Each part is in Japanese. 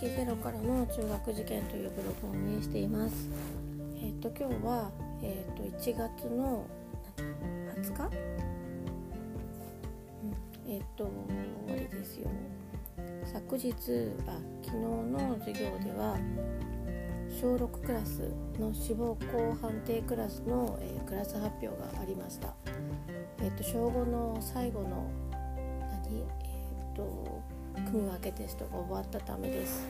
識ゼロからの中学受験というブログを運営しています。えっ、ー、と今日はえっ、ー、と1月の20日、うん、えっ、ー、とあれですよ。昨日あ昨日の授業では小6クラスの志望校判定クラスの、えー、クラス発表がありました。えっ、と小5の最後の何？えっ、と組分けテストが終わったためです。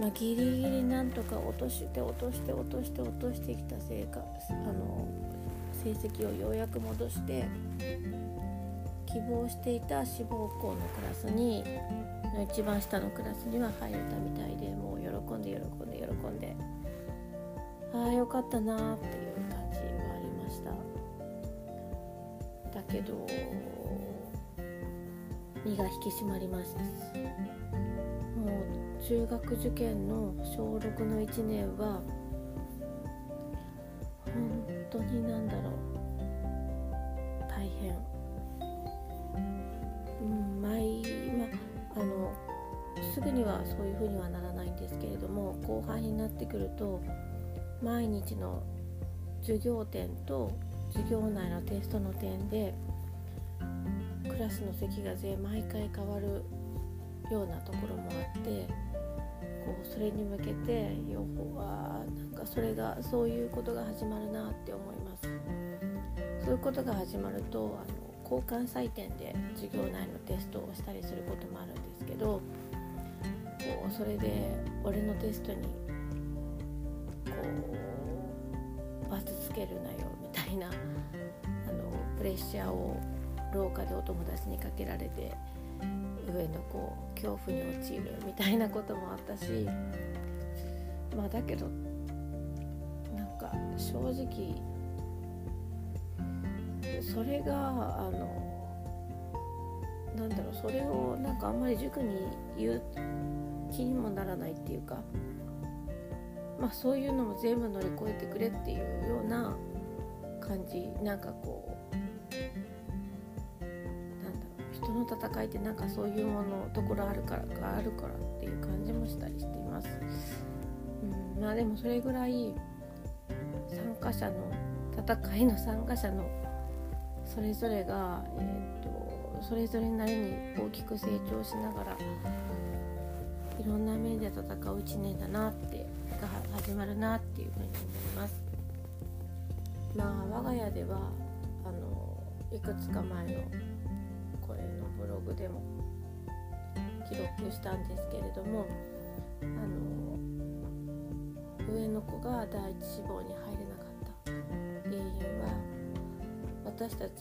まあ、ギリギリなんとか落として落として落として落としてきた成果あの成績をようやく戻して希望していた志望校のクラスに一番下のクラスには入れたみたいでもう喜んで喜んで喜んでああよかったなっていう感じはありましただけど身が引き締まりましたもう中学受験の小6の1年は本当になんだろう。大変。うん毎まあのすぐにはそういうふうにはならないんですけれども後半になってくると毎日の授業点と授業内のテストの点でラスの席が全毎回変わるようなところもあってこうそれに向けて予報はなんかそれがそういうことが始まるなって思います。そういうことが始まるとあの交換採点で授業内のテストをしたりすることもあるんですけどこうそれで俺のテストにこうバツつけるなよみたいなあのプレッシャーを廊下でお友達にかけられて上のこう恐怖に陥るみたいなこともあったしまあだけどなんか正直それがあのなんだろうそれをなんかあんまり塾に言う気にもならないっていうかまあそういうのも全部乗り越えてくれっていうような感じなんかこう人の戦いってなんかそういうものところあるからがあるからっていう感じもしたりしています。うん、まあでもそれぐらい参加者の戦いの参加者のそれぞれが、えーと、それぞれなりに大きく成長しながらいろんな面で戦う一年だなってが始まるなっていうふうに思います。まあ我が家ではあのいくつか前のブログでも記録したんですけれどもあの上の子が第一志望に入れなかった原因は私たち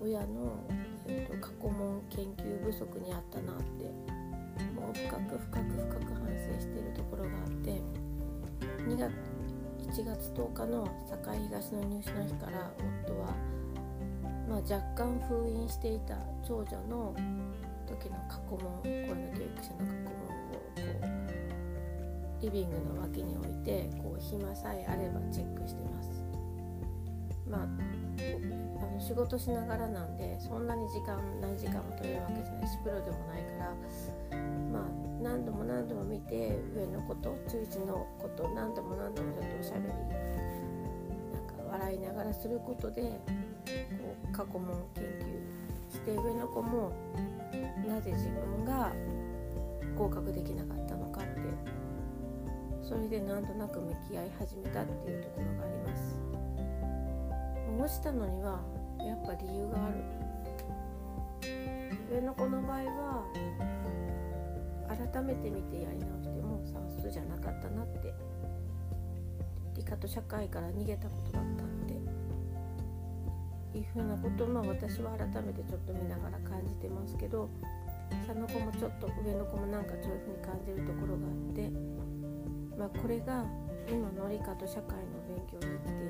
親の、えーと、過去問研究不足にあったなってもう深く深く深く反省しているところがあって2月1月10日の堺東の入試の日から夫は、若干封印していた長女の時の過去問声の教育者の過去問をこうリビングの脇に置いてこう暇さえあればチェックしてます。まああの仕事しながらなんでそんなに時間何時間も取れるわけじゃないしプロでもないからまあ何度も何度も見て上のこと中1のこと何度も何度もちょっとおしゃべりなんか笑いながらすることでこう過去問研究して上の子もなぜ自分が合格できなかったのかってそれでなんとなく向き合い始めたっていうところがあります。落ちたのにはやっぱ理由がある。上の子の場合は改めて見てやり直しても算数じゃなかったなって。理科と社会から逃げたことだった。いうふうなことを、まあ、私は改めてちょっと見ながら感じてますけど下の子もちょっと上の子もなんかそういうふうに感じるところがあって、まあ、これが今の理科と社会の勉強に生きて